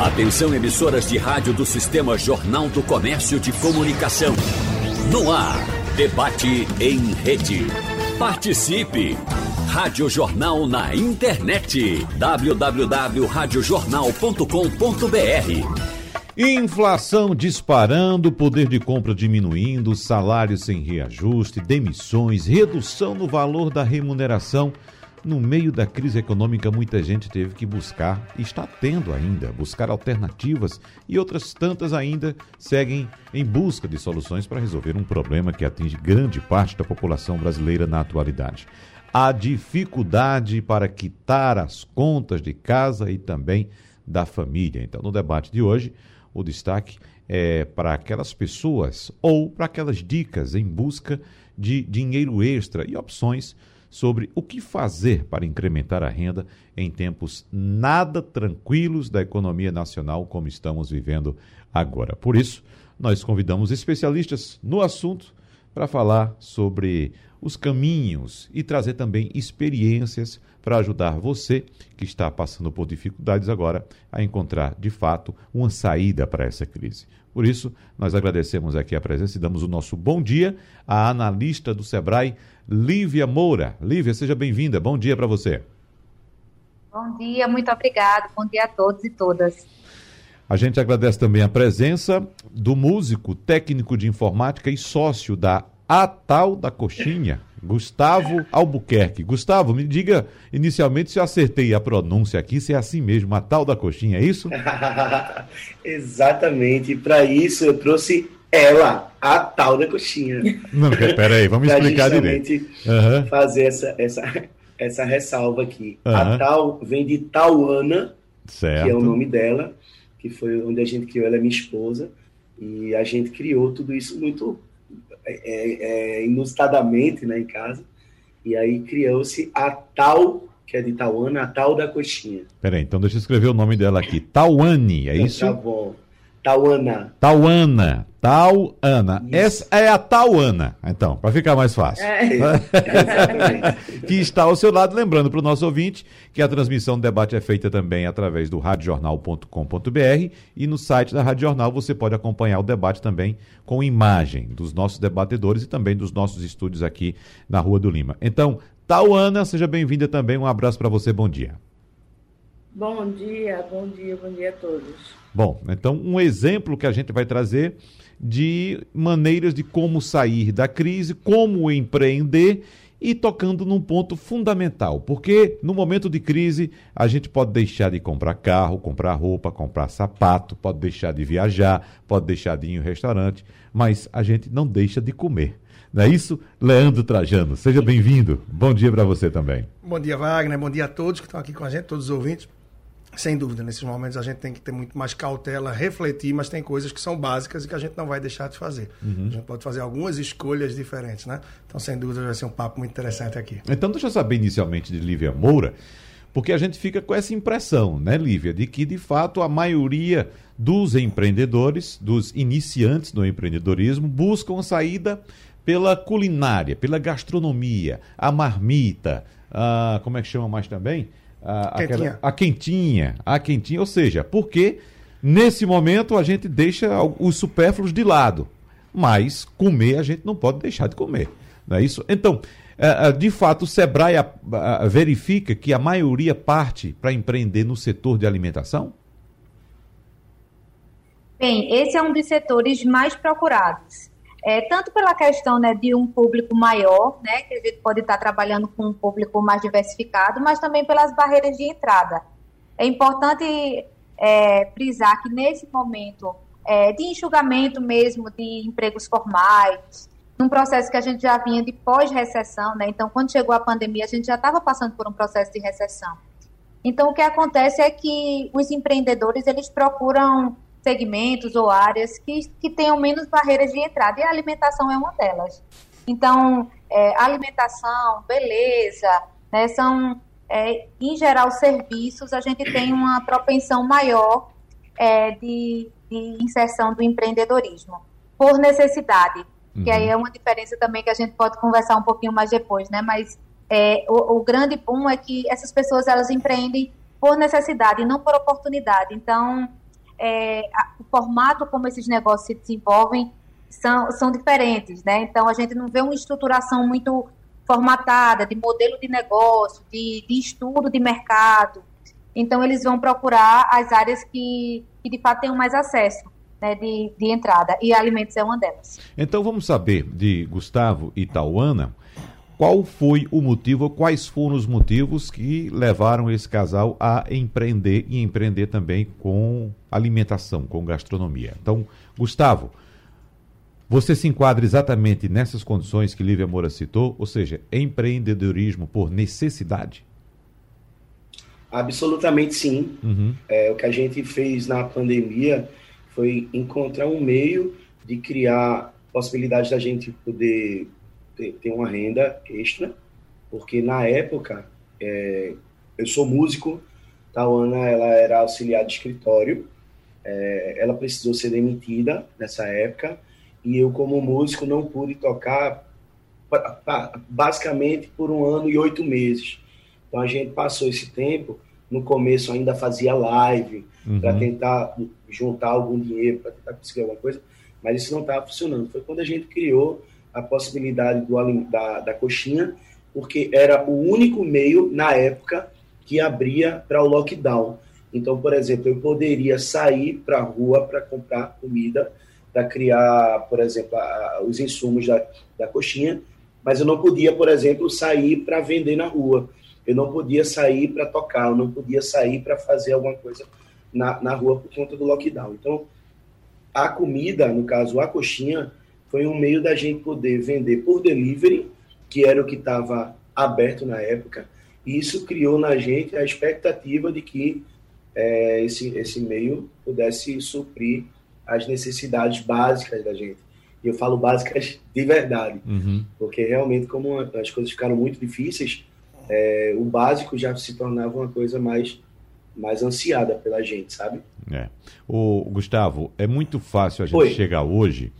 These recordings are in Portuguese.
Atenção emissoras de rádio do Sistema Jornal do Comércio de Comunicação. No ar, debate em rede. Participe! Rádio Jornal na internet. www.radiojornal.com.br Inflação disparando, poder de compra diminuindo, salários sem reajuste, demissões, redução no valor da remuneração. No meio da crise econômica, muita gente teve que buscar, e está tendo ainda, buscar alternativas e outras tantas ainda seguem em busca de soluções para resolver um problema que atinge grande parte da população brasileira na atualidade. A dificuldade para quitar as contas de casa e também da família. Então, no debate de hoje, o destaque é para aquelas pessoas ou para aquelas dicas em busca de dinheiro extra e opções sobre o que fazer para incrementar a renda em tempos nada tranquilos da economia nacional como estamos vivendo agora. Por isso, nós convidamos especialistas no assunto para falar sobre os caminhos e trazer também experiências para ajudar você que está passando por dificuldades agora a encontrar de fato uma saída para essa crise. Por isso, nós agradecemos aqui a presença e damos o nosso bom dia à analista do Sebrae, Lívia Moura. Lívia, seja bem-vinda. Bom dia para você. Bom dia, muito obrigado. Bom dia a todos e todas. A gente agradece também a presença do músico, técnico de informática e sócio da Atal da Coxinha, Gustavo Albuquerque. Gustavo, me diga inicialmente se eu acertei a pronúncia aqui, se é assim mesmo, a tal da coxinha, é isso? Exatamente. Para isso eu trouxe ela, a tal da coxinha. Não, peraí, vamos explicar direito. Uhum. Fazer essa, essa, essa ressalva aqui. Uhum. A tal vem de Tauana, certo. que é o nome dela, que foi onde a gente criou, ela é minha esposa, e a gente criou tudo isso muito é, é, inusitadamente né, em casa. E aí criou-se a tal, que é de Tauana, a tal da coxinha. Peraí, então deixa eu escrever o nome dela aqui. Tauane, é então, isso? Tá bom. Tauana. Tauana. Tauana. Essa é a Tauana, então, para ficar mais fácil. É. que está ao seu lado, lembrando para o nosso ouvinte que a transmissão do debate é feita também através do radiojornal.com.br e no site da Rádio Jornal você pode acompanhar o debate também com imagem dos nossos debatedores e também dos nossos estúdios aqui na Rua do Lima. Então, Tauana, seja bem-vinda também. Um abraço para você, bom dia. Bom dia, bom dia, bom dia a todos. Bom, então um exemplo que a gente vai trazer de maneiras de como sair da crise, como empreender e tocando num ponto fundamental, porque no momento de crise a gente pode deixar de comprar carro, comprar roupa, comprar sapato, pode deixar de viajar, pode deixar de ir em um restaurante, mas a gente não deixa de comer. Não é isso? Leandro Trajano, seja bem-vindo. Bom dia para você também. Bom dia, Wagner. Bom dia a todos que estão aqui com a gente, todos os ouvintes. Sem dúvida, nesses momentos a gente tem que ter muito mais cautela, refletir, mas tem coisas que são básicas e que a gente não vai deixar de fazer. Uhum. A gente pode fazer algumas escolhas diferentes, né? Então, sem dúvida, vai ser um papo muito interessante aqui. Então, deixa eu saber inicialmente de Lívia Moura, porque a gente fica com essa impressão, né, Lívia, de que, de fato, a maioria dos empreendedores, dos iniciantes no empreendedorismo, buscam a saída pela culinária, pela gastronomia, a marmita, a, como é que chama mais também? A, quentinha. Aquela, a quentinha, a quentinha, ou seja, porque nesse momento a gente deixa os supérfluos de lado, mas comer a gente não pode deixar de comer, não é isso? Então, é, é, de fato, o Sebrae verifica que a maioria parte para empreender no setor de alimentação? Bem, esse é um dos setores mais procurados é, tanto pela questão né, de um público maior, né, que a gente pode estar trabalhando com um público mais diversificado, mas também pelas barreiras de entrada. É importante é, frisar que nesse momento é, de enxugamento mesmo de empregos formais, num processo que a gente já vinha de pós-recessão, né, então quando chegou a pandemia a gente já estava passando por um processo de recessão. Então o que acontece é que os empreendedores eles procuram segmentos ou áreas que, que tenham menos barreiras de entrada, e a alimentação é uma delas. Então, é, alimentação, beleza, né, são, é, em geral, serviços, a gente tem uma propensão maior é, de, de, inserção do empreendedorismo, por necessidade, uhum. que aí uhum. é uma diferença também que a gente pode conversar um pouquinho mais depois, né, mas é, o, o grande boom é que essas pessoas, elas empreendem por necessidade, não por oportunidade, então é, o formato como esses negócios se desenvolvem são, são diferentes, né? Então a gente não vê uma estruturação muito formatada de modelo de negócio, de, de estudo de mercado. Então eles vão procurar as áreas que, que de fato tenham mais acesso. Né, de, de entrada, e alimentos é uma delas. Então vamos saber de Gustavo e Tauana qual foi o motivo, quais foram os motivos que levaram esse casal a empreender e empreender também com alimentação, com gastronomia. Então, Gustavo, você se enquadra exatamente nessas condições que Lívia Moura citou, ou seja, empreendedorismo por necessidade? Absolutamente sim. Uhum. É, o que a gente fez na pandemia foi encontrar um meio de criar possibilidade da gente poder ter, ter uma renda extra, porque na época é, eu sou músico, Tawana ela era auxiliar de escritório, é, ela precisou ser demitida nessa época e eu como músico não pude tocar basicamente por um ano e oito meses. Então a gente passou esse tempo, no começo ainda fazia live uhum. para tentar juntar algum dinheiro, para tentar conseguir alguma coisa, mas isso não estava funcionando. Foi quando a gente criou a possibilidade do, da, da coxinha, porque era o único meio, na época, que abria para o lockdown. Então, por exemplo, eu poderia sair para a rua para comprar comida, para criar, por exemplo, a, os insumos da, da coxinha, mas eu não podia, por exemplo, sair para vender na rua. Eu não podia sair para tocar, eu não podia sair para fazer alguma coisa na, na rua por conta do lockdown. Então, a comida, no caso a coxinha, foi um meio da gente poder vender por delivery, que era o que estava aberto na época, e isso criou na gente a expectativa de que é, esse, esse meio pudesse suprir as necessidades básicas da gente. E eu falo básicas de verdade, uhum. porque realmente, como as coisas ficaram muito difíceis, é, o básico já se tornava uma coisa mais mais ansiada pela gente, sabe? É. O Gustavo, é muito fácil a gente Oi. chegar hoje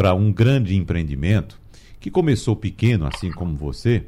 para um grande empreendimento que começou pequeno, assim como você,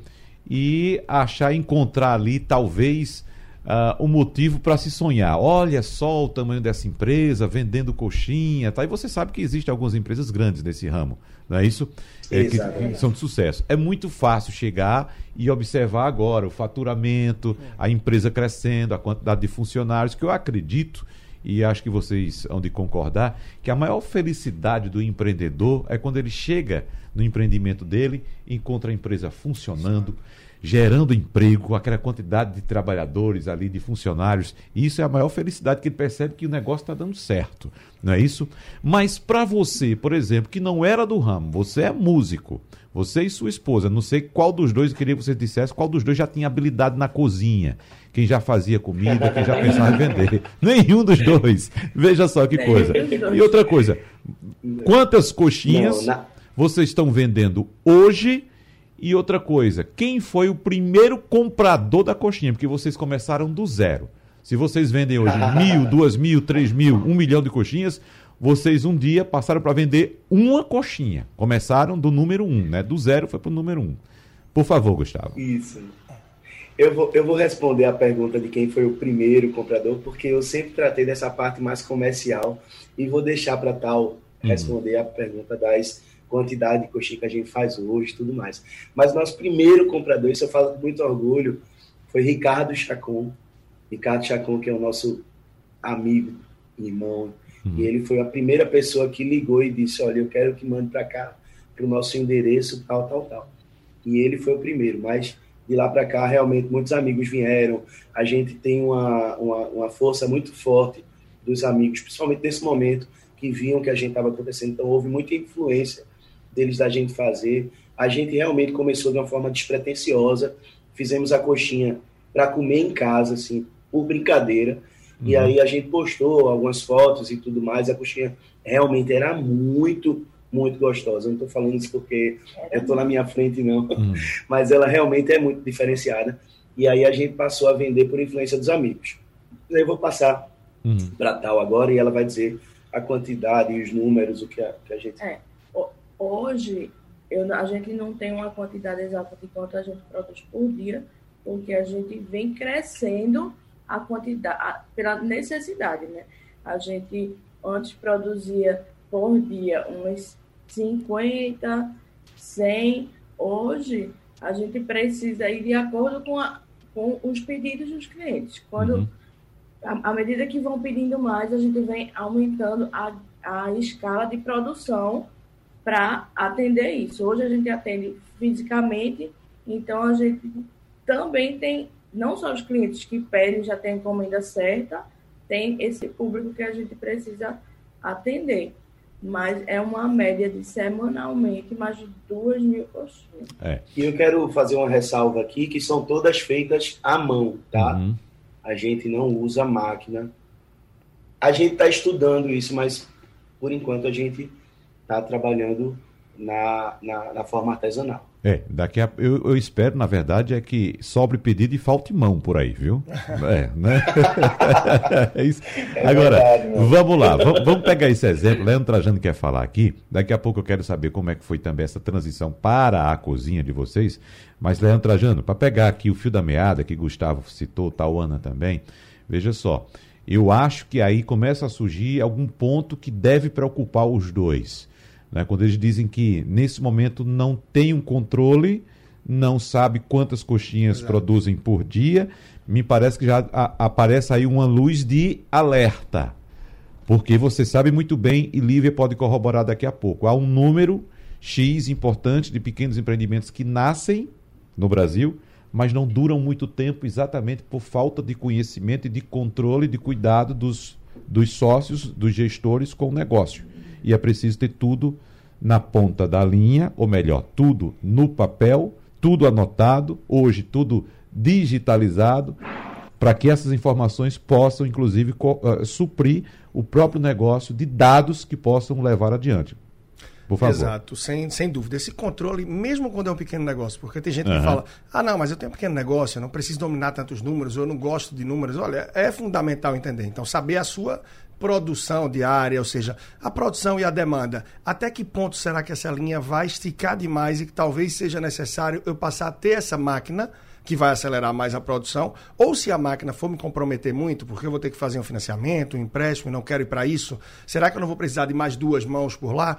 e achar, encontrar ali talvez uh, um motivo para se sonhar. Olha só o tamanho dessa empresa, vendendo coxinha, tá? E você sabe que existem algumas empresas grandes nesse ramo, não é isso? É, que, que, são de sucesso. É muito fácil chegar e observar agora o faturamento, a empresa crescendo, a quantidade de funcionários, que eu acredito e acho que vocês hão de concordar que a maior felicidade do empreendedor é quando ele chega no empreendimento dele, encontra a empresa funcionando, gerando emprego, aquela quantidade de trabalhadores ali, de funcionários. Isso é a maior felicidade que ele percebe que o negócio está dando certo, não é isso? Mas para você, por exemplo, que não era do ramo, você é músico, você e sua esposa, não sei qual dos dois, queria que você dissesse qual dos dois já tinha habilidade na cozinha. Quem já fazia comida, quem já pensava em vender. Nenhum dos dois. Veja só que coisa. E outra coisa, quantas coxinhas vocês estão vendendo hoje? E outra coisa, quem foi o primeiro comprador da coxinha? Porque vocês começaram do zero. Se vocês vendem hoje mil, duas mil, três mil, um milhão de coxinhas, vocês um dia passaram para vender uma coxinha. Começaram do número um, né? Do zero foi para o número um. Por favor, Gustavo. Isso. Eu vou, eu vou responder a pergunta de quem foi o primeiro comprador, porque eu sempre tratei dessa parte mais comercial e vou deixar para tal uhum. responder a pergunta das quantidade de coxinha que a gente faz hoje e tudo mais. Mas nosso primeiro comprador, isso eu falo com muito orgulho, foi Ricardo Chacon. Ricardo Chacon, que é o nosso amigo, irmão, Uhum. E ele foi a primeira pessoa que ligou e disse: Olha, eu quero que mande para cá, para o nosso endereço, tal, tal, tal. E ele foi o primeiro, mas de lá para cá, realmente, muitos amigos vieram. A gente tem uma, uma, uma, força muito forte dos amigos, principalmente nesse momento, que viam que a gente estava acontecendo. Então, houve muita influência deles da gente fazer. A gente realmente começou de uma forma despretensiosa. Fizemos a coxinha para comer em casa, assim, por brincadeira. E uhum. aí a gente postou algumas fotos e tudo mais. A coxinha realmente era muito, muito gostosa. Eu não estou falando isso porque eu estou na minha frente, não. Uhum. Mas ela realmente é muito diferenciada. E aí a gente passou a vender por influência dos amigos. Eu vou passar uhum. para tal agora e ela vai dizer a quantidade e os números, o que a, que a gente. É. Hoje, eu, a gente não tem uma quantidade exata de quanto a gente produz por dia, porque a gente vem crescendo a quantidade, a, pela necessidade, né? A gente antes produzia por dia umas 50, 100. Hoje, a gente precisa ir de acordo com, a, com os pedidos dos clientes. Quando, uhum. à medida que vão pedindo mais, a gente vem aumentando a, a escala de produção para atender isso. Hoje a gente atende fisicamente, então a gente também tem não só os clientes que pedem já tem a encomenda certa, tem esse público que a gente precisa atender. Mas é uma média de semanalmente mais de duas mil coxinhas. É. E eu quero fazer uma ressalva aqui, que são todas feitas à mão, tá? Uhum. A gente não usa máquina. A gente está estudando isso, mas por enquanto a gente está trabalhando na, na, na forma artesanal. É, daqui a, eu, eu, espero, na verdade, é que sobre pedido e falte mão por aí, viu? É, né? é isso. É Agora, verdade, vamos lá, vamos, vamos, pegar esse exemplo. Leandro Trajano quer falar aqui. Daqui a pouco eu quero saber como é que foi também essa transição para a cozinha de vocês. Mas, Leandro Trajano, para pegar aqui o fio da meada, que Gustavo citou, Tauana também, veja só. Eu acho que aí começa a surgir algum ponto que deve preocupar os dois né? Quando eles dizem que nesse momento não tem um controle, não sabe quantas coxinhas Exato. produzem por dia, me parece que já a, aparece aí uma luz de alerta. Porque você sabe muito bem, e Lívia pode corroborar daqui a pouco, há um número X importante de pequenos empreendimentos que nascem no Brasil, mas não duram muito tempo exatamente por falta de conhecimento e de controle, de cuidado dos, dos sócios, dos gestores com o negócio e é preciso ter tudo na ponta da linha, ou melhor, tudo no papel, tudo anotado, hoje tudo digitalizado, para que essas informações possam, inclusive, uh, suprir o próprio negócio de dados que possam levar adiante. Por favor. Exato, sem, sem dúvida. Esse controle, mesmo quando é um pequeno negócio, porque tem gente uhum. que fala: ah, não, mas eu tenho um pequeno negócio, eu não preciso dominar tantos números, eu não gosto de números. Olha, é fundamental entender. Então, saber a sua produção diária, ou seja, a produção e a demanda. Até que ponto será que essa linha vai esticar demais e que talvez seja necessário eu passar a ter essa máquina que vai acelerar mais a produção, ou se a máquina for me comprometer muito, porque eu vou ter que fazer um financiamento, um empréstimo e não quero ir para isso, será que eu não vou precisar de mais duas mãos por lá?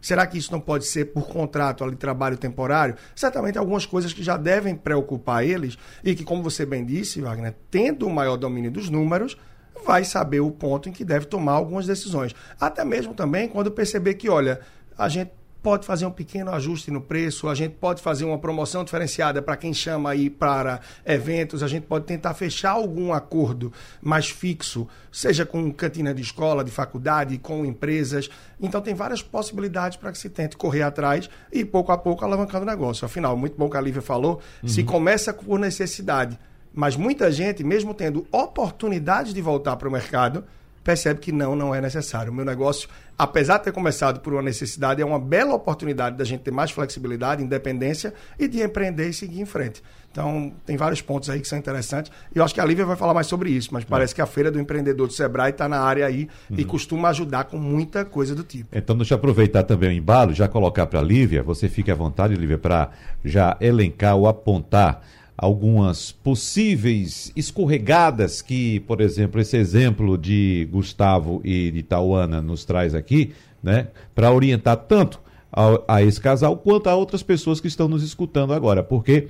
Será que isso não pode ser por contrato ali, trabalho temporário? Certamente algumas coisas que já devem preocupar eles e que, como você bem disse, Wagner, tendo o maior domínio dos números, vai saber o ponto em que deve tomar algumas decisões. Até mesmo também quando perceber que, olha, a gente pode fazer um pequeno ajuste no preço, a gente pode fazer uma promoção diferenciada para quem chama aí para eventos, a gente pode tentar fechar algum acordo mais fixo, seja com cantina de escola, de faculdade, com empresas. Então tem várias possibilidades para que se tente correr atrás e pouco a pouco alavancando o negócio. Afinal, muito bom que a Lívia falou, uhum. se começa por necessidade mas muita gente, mesmo tendo oportunidade de voltar para o mercado, percebe que não, não é necessário. O meu negócio, apesar de ter começado por uma necessidade, é uma bela oportunidade da gente ter mais flexibilidade, independência e de empreender e seguir em frente. Então, tem vários pontos aí que são interessantes. E eu acho que a Lívia vai falar mais sobre isso, mas parece que a Feira do Empreendedor do Sebrae está na área aí uhum. e costuma ajudar com muita coisa do tipo. Então, deixa eu aproveitar também o embalo, já colocar para a Lívia, você fique à vontade, Lívia, para já elencar ou apontar algumas possíveis escorregadas que, por exemplo, esse exemplo de Gustavo e de Tauana nos traz aqui, né, para orientar tanto a, a, esse casal quanto a outras pessoas que estão nos escutando agora, porque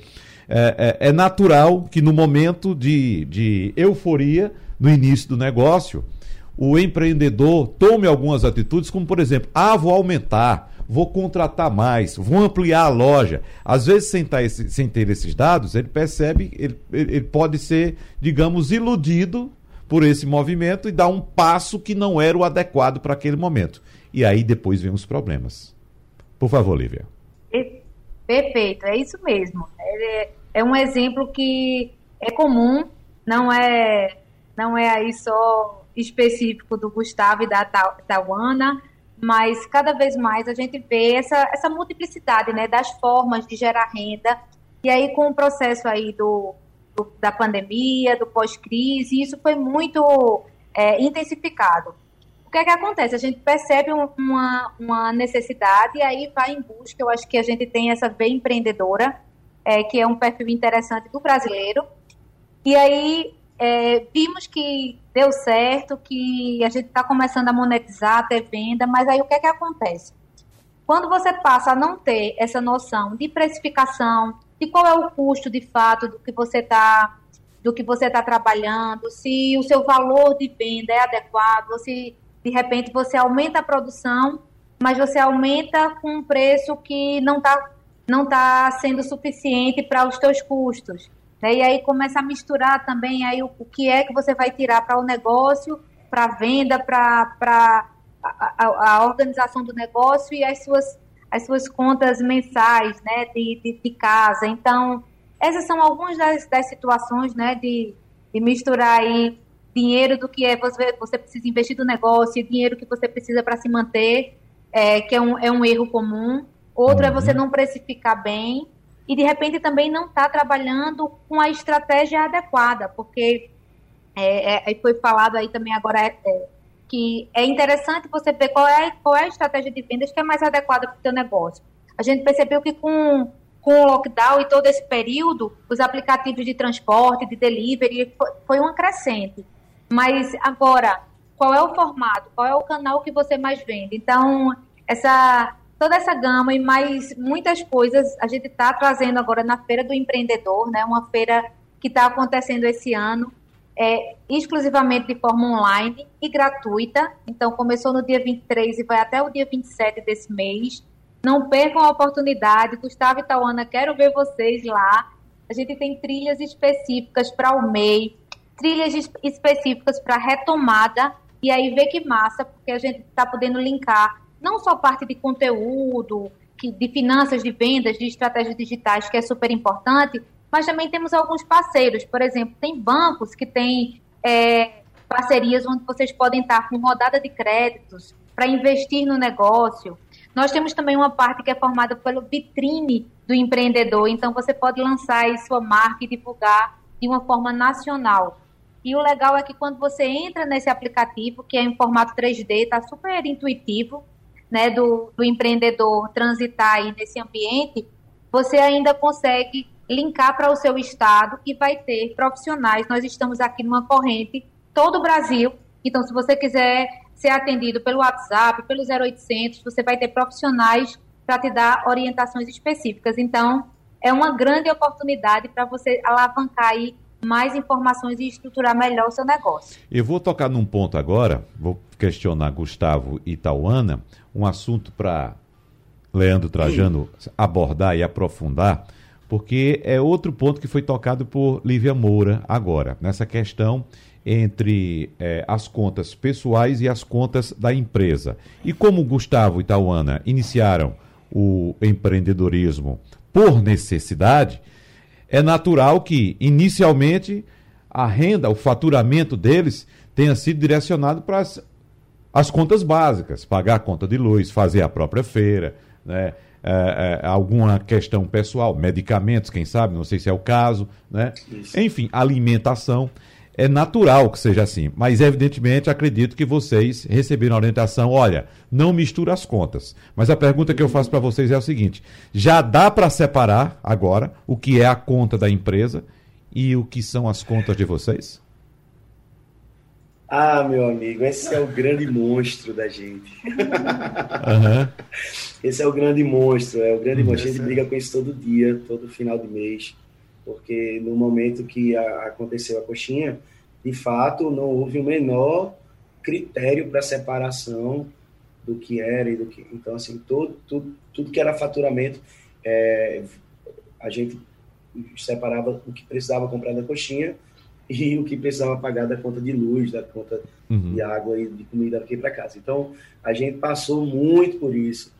é, é, é natural que no momento de, de euforia, no início do negócio, o empreendedor tome algumas atitudes, como por exemplo, ah, vou aumentar vou contratar mais, vou ampliar a loja. Às vezes, sem, tá esse, sem ter esses dados, ele percebe, ele, ele pode ser, digamos, iludido por esse movimento e dar um passo que não era o adequado para aquele momento. E aí depois vem os problemas. Por favor, Lívia. Perfeito, é isso mesmo. É, é um exemplo que é comum, não é, não é aí só específico do Gustavo e da Tawana, mas cada vez mais a gente vê essa, essa multiplicidade né, das formas de gerar renda, e aí com o processo aí do, do da pandemia, do pós-crise, isso foi muito é, intensificado. O que é que acontece? A gente percebe um, uma, uma necessidade e aí vai em busca, eu acho que a gente tem essa veia empreendedora, é, que é um perfil interessante do brasileiro, e aí é, vimos que deu certo, que a gente está começando a monetizar, ter venda, mas aí o que é que acontece? Quando você passa a não ter essa noção de precificação, de qual é o custo de fato do que você está do que você está trabalhando, se o seu valor de venda é adequado, se de repente você aumenta a produção, mas você aumenta com um preço que não está não tá sendo suficiente para os seus custos. Né? E aí começa a misturar também aí o, o que é que você vai tirar para o negócio, para a venda, para a, a, organização do negócio e as suas, as suas contas mensais né, de, de, de casa. Então, essas são algumas das, das situações né, de, de misturar aí dinheiro do que é você, você precisa investir no negócio, dinheiro que você precisa para se manter, é, que é um, é um erro comum. Outro uhum. é você uhum. não precificar bem e de repente também não está trabalhando com a estratégia adequada, porque é, é, foi falado aí também agora é, é, que é interessante você ver qual é, qual é a estratégia de vendas que é mais adequada para o seu negócio. A gente percebeu que com, com o lockdown e todo esse período, os aplicativos de transporte, de delivery, foi, foi uma crescente. Mas agora, qual é o formato? Qual é o canal que você mais vende? Então, essa toda essa gama e mais muitas coisas a gente está trazendo agora na Feira do Empreendedor, né? Uma feira que está acontecendo esse ano, é, exclusivamente de forma online e gratuita. Então, começou no dia 23 e vai até o dia 27 desse mês. Não percam a oportunidade. Gustavo e Tauana, quero ver vocês lá. A gente tem trilhas específicas para o MEI, trilhas específicas para retomada. E aí, vê que massa, porque a gente está podendo linkar não só parte de conteúdo, que, de finanças, de vendas, de estratégias digitais, que é super importante, mas também temos alguns parceiros. Por exemplo, tem bancos que têm é, parcerias onde vocês podem estar com rodada de créditos para investir no negócio. Nós temos também uma parte que é formada pelo vitrine do empreendedor, então você pode lançar aí sua marca e divulgar de uma forma nacional. E o legal é que quando você entra nesse aplicativo, que é em formato 3D, está super intuitivo, né, do, do empreendedor transitar aí nesse ambiente, você ainda consegue linkar para o seu estado e vai ter profissionais. Nós estamos aqui numa corrente todo o Brasil. Então, se você quiser ser atendido pelo WhatsApp, pelo 0800, você vai ter profissionais para te dar orientações específicas. Então, é uma grande oportunidade para você alavancar aí mais informações e estruturar melhor o seu negócio. Eu vou tocar num ponto agora, vou questionar Gustavo e Tauana, um assunto para Leandro Trajano Sim. abordar e aprofundar, porque é outro ponto que foi tocado por Lívia Moura agora, nessa questão entre é, as contas pessoais e as contas da empresa. E como Gustavo e Tauana iniciaram o empreendedorismo por necessidade, é natural que, inicialmente, a renda, o faturamento deles tenha sido direcionado para as, as contas básicas, pagar a conta de luz, fazer a própria feira, né? É, é, alguma questão pessoal, medicamentos, quem sabe, não sei se é o caso, né? Enfim, alimentação. É natural que seja assim, mas evidentemente acredito que vocês receberam a orientação, olha, não mistura as contas. Mas a pergunta que eu faço para vocês é o seguinte: já dá para separar agora o que é a conta da empresa e o que são as contas de vocês? Ah, meu amigo, esse é o grande monstro da gente. Uhum. Esse é o grande monstro, é o grande monstro. A gente briga com isso todo dia, todo final de mês porque no momento que a, aconteceu a coxinha, de fato, não houve o menor critério para separação do que era e do que. Então, assim, todo, tudo, tudo que era faturamento, é, a gente separava o que precisava comprar da coxinha e o que precisava pagar da conta de luz, da conta uhum. de água e de comida aqui para casa. Então, a gente passou muito por isso.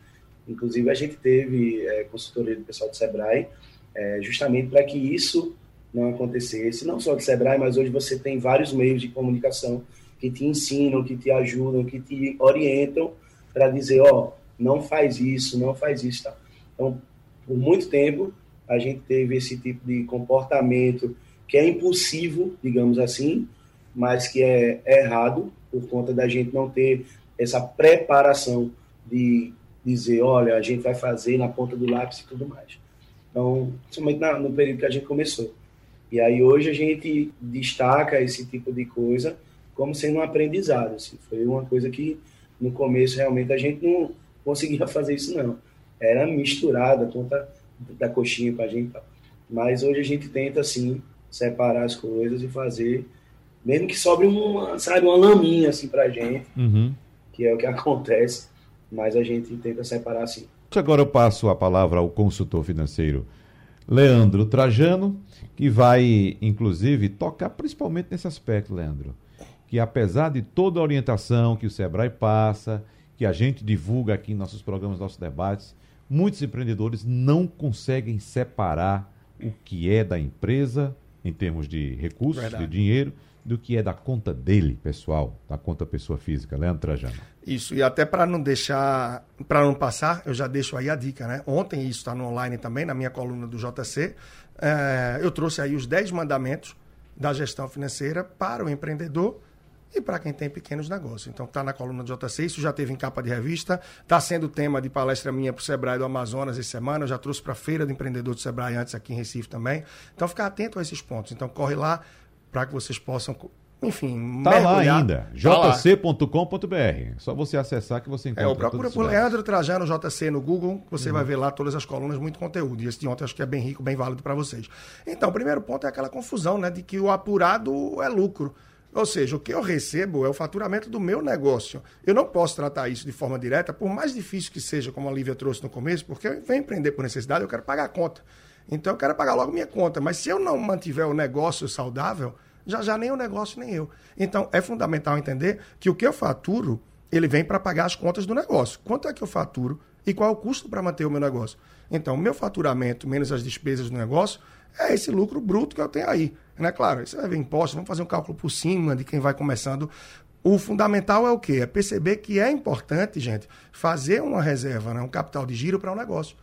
Inclusive, a gente teve é, consultoria do pessoal do Sebrae, é, justamente para que isso não acontecesse. Não só do Sebrae, mas hoje você tem vários meios de comunicação que te ensinam, que te ajudam, que te orientam para dizer, ó, oh, não faz isso, não faz isso. Tá? Então, por muito tempo, a gente teve esse tipo de comportamento que é impulsivo, digamos assim, mas que é, é errado por conta da gente não ter essa preparação de dizer, olha, a gente vai fazer na ponta do lápis e tudo mais. Então, principalmente na, no período que a gente começou. E aí hoje a gente destaca esse tipo de coisa como sendo um aprendizado. Assim. Foi uma coisa que no começo realmente a gente não conseguia fazer isso não. Era misturada a conta da coxinha com a gente. Mas hoje a gente tenta assim separar as coisas e fazer, mesmo que sobre uma, sabe, uma laminha assim pra gente, uhum. que é o que acontece, mas a gente tenta separar assim. Agora eu passo a palavra ao consultor financeiro Leandro Trajano, que vai, inclusive, tocar principalmente nesse aspecto, Leandro. Que apesar de toda a orientação que o Sebrae passa, que a gente divulga aqui em nossos programas, nossos debates, muitos empreendedores não conseguem separar o que é da empresa, em termos de recursos, Verdade. de dinheiro, do que é da conta dele, pessoal, da conta pessoa física. Leandro Trajano. Isso, e até para não deixar, para não passar, eu já deixo aí a dica, né? Ontem, isso está no online também, na minha coluna do JC, é, eu trouxe aí os 10 mandamentos da gestão financeira para o empreendedor e para quem tem pequenos negócios. Então, está na coluna do JC, isso já teve em capa de revista, está sendo tema de palestra minha para o Sebrae do Amazonas essa semana, eu já trouxe para a Feira do Empreendedor do Sebrae antes aqui em Recife também. Então, ficar atento a esses pontos. Então, corre lá para que vocês possam enfim, tá lá ainda, jc.com.br. Só você acessar que você encontra. É, procura por Leandro Trajano JC no Google, você uhum. vai ver lá todas as colunas, muito conteúdo. E esse de ontem acho que é bem rico, bem válido para vocês. Então, o primeiro ponto é aquela confusão, né, de que o apurado é lucro. Ou seja, o que eu recebo é o faturamento do meu negócio. Eu não posso tratar isso de forma direta, por mais difícil que seja, como a Lívia trouxe no começo, porque eu venho empreender por necessidade, eu quero pagar a conta. Então eu quero pagar logo minha conta. Mas se eu não mantiver o negócio saudável, já já nem o negócio, nem eu. Então, é fundamental entender que o que eu faturo, ele vem para pagar as contas do negócio. Quanto é que eu faturo e qual é o custo para manter o meu negócio? Então, o meu faturamento menos as despesas do negócio é esse lucro bruto que eu tenho aí. Né? Claro, isso vai ver imposto, vamos fazer um cálculo por cima de quem vai começando. O fundamental é o quê? É perceber que é importante, gente, fazer uma reserva, né? um capital de giro para o um negócio.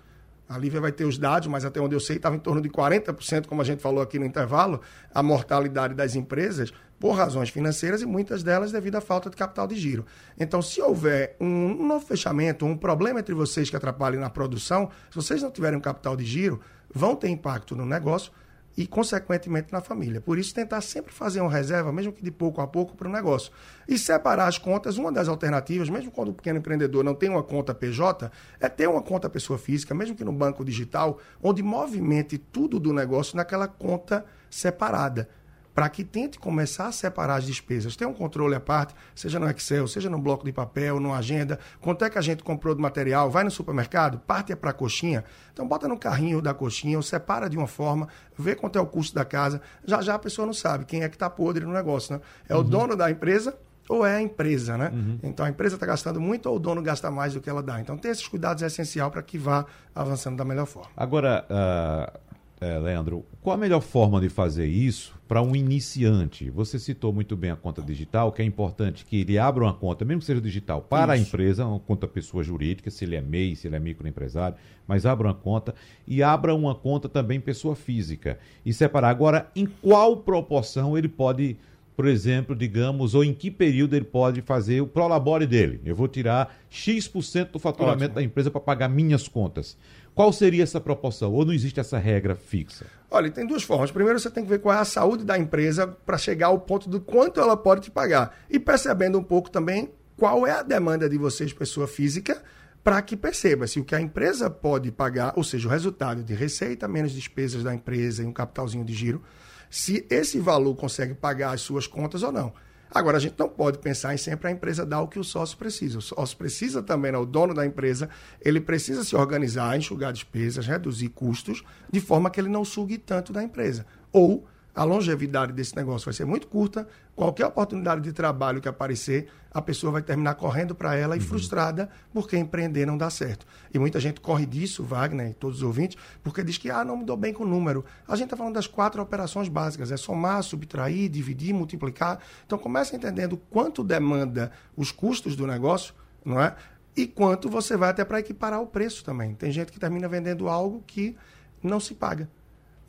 A Lívia vai ter os dados, mas até onde eu sei estava em torno de 40%, como a gente falou aqui no intervalo, a mortalidade das empresas por razões financeiras e muitas delas devido à falta de capital de giro. Então, se houver um novo fechamento, um problema entre vocês que atrapalhe na produção, se vocês não tiverem um capital de giro, vão ter impacto no negócio e, consequentemente, na família. Por isso, tentar sempre fazer uma reserva, mesmo que de pouco a pouco, para o negócio. E separar as contas, uma das alternativas, mesmo quando o pequeno empreendedor não tem uma conta PJ, é ter uma conta pessoa física, mesmo que no banco digital, onde movimente tudo do negócio naquela conta separada para que tente começar a separar as despesas. Tem um controle à parte, seja no Excel, seja no bloco de papel, numa agenda. Quanto é que a gente comprou de material? Vai no supermercado, parte é para a coxinha. Então bota no carrinho da coxinha, ou separa de uma forma, vê quanto é o custo da casa. Já já a pessoa não sabe quem é que está podre no negócio. Né? É uhum. o dono da empresa ou é a empresa, né? Uhum. Então a empresa está gastando muito ou o dono gasta mais do que ela dá. Então ter esses cuidados é essencial para que vá avançando da melhor forma. Agora, uh é, Leandro, qual a melhor forma de fazer isso para um iniciante? Você citou muito bem a conta digital, que é importante que ele abra uma conta, mesmo que seja digital, para isso. a empresa, uma conta pessoa jurídica, se ele é MEI, se ele é microempresário, mas abra uma conta e abra uma conta também pessoa física e separar. Agora, em qual proporção ele pode, por exemplo, digamos, ou em que período ele pode fazer o prolabore dele? Eu vou tirar X% do faturamento Ótimo. da empresa para pagar minhas contas. Qual seria essa proporção? Ou não existe essa regra fixa? Olha, tem duas formas. Primeiro, você tem que ver qual é a saúde da empresa para chegar ao ponto do quanto ela pode te pagar. E percebendo um pouco também qual é a demanda de vocês, pessoa física, para que perceba se o que a empresa pode pagar, ou seja, o resultado de receita menos despesas da empresa e um capitalzinho de giro, se esse valor consegue pagar as suas contas ou não. Agora, a gente não pode pensar em sempre a empresa dar o que o sócio precisa. O sócio precisa também, né, o dono da empresa, ele precisa se organizar, enxugar despesas, reduzir custos, de forma que ele não sugue tanto da empresa. Ou a longevidade desse negócio vai ser muito curta. Qualquer oportunidade de trabalho que aparecer, a pessoa vai terminar correndo para ela e uhum. frustrada porque empreender não dá certo. E muita gente corre disso, Wagner e todos os ouvintes, porque diz que ah, não me dou bem com o número. A gente está falando das quatro operações básicas: é somar, subtrair, dividir, multiplicar. Então começa entendendo quanto demanda os custos do negócio, não é? E quanto você vai até para equiparar o preço também. Tem gente que termina vendendo algo que não se paga.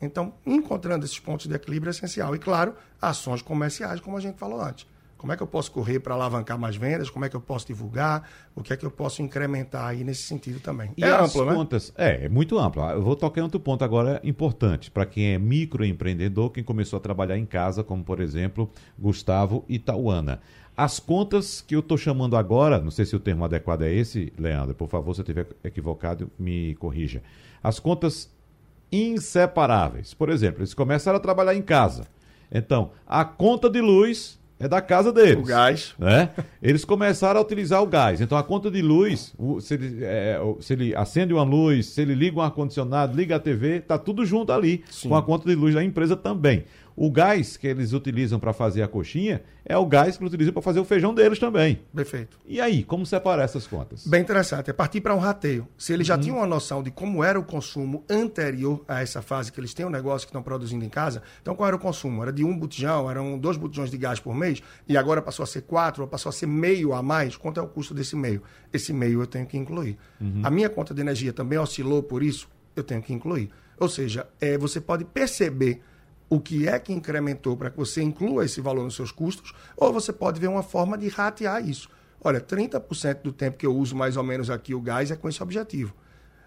Então, encontrando esses pontos de equilíbrio é essencial. E, claro, ações comerciais, como a gente falou antes. Como é que eu posso correr para alavancar mais vendas? Como é que eu posso divulgar? O que é que eu posso incrementar aí nesse sentido também? E é amplo, né? contas? É, é muito amplo. Eu vou tocar em outro ponto agora importante para quem é microempreendedor, quem começou a trabalhar em casa, como por exemplo Gustavo e Tauana. As contas que eu estou chamando agora, não sei se o termo adequado é esse, Leandro, por favor, se eu estiver equivocado, me corrija. As contas inseparáveis. Por exemplo, eles começaram a trabalhar em casa. Então, a conta de luz é da casa deles. O gás. Né? Eles começaram a utilizar o gás. Então a conta de luz, se ele, é, se ele acende uma luz, se ele liga um ar-condicionado, liga a TV, tá tudo junto ali, Sim. com a conta de luz da empresa também. O gás que eles utilizam para fazer a coxinha é o gás que eles utilizam para fazer o feijão deles também. Perfeito. E aí, como separar essas contas? Bem interessante. É partir para um rateio. Se eles já uhum. tinham uma noção de como era o consumo anterior a essa fase que eles têm um negócio que estão produzindo em casa, então qual era o consumo? Era de um botijão, eram dois botijões de gás por mês, e agora passou a ser quatro, ou passou a ser meio a mais. Quanto é o custo desse meio? Esse meio eu tenho que incluir. Uhum. A minha conta de energia também oscilou por isso, eu tenho que incluir. Ou seja, é, você pode perceber o que é que incrementou para que você inclua esse valor nos seus custos, ou você pode ver uma forma de ratear isso. Olha, 30% do tempo que eu uso mais ou menos aqui o gás é com esse objetivo.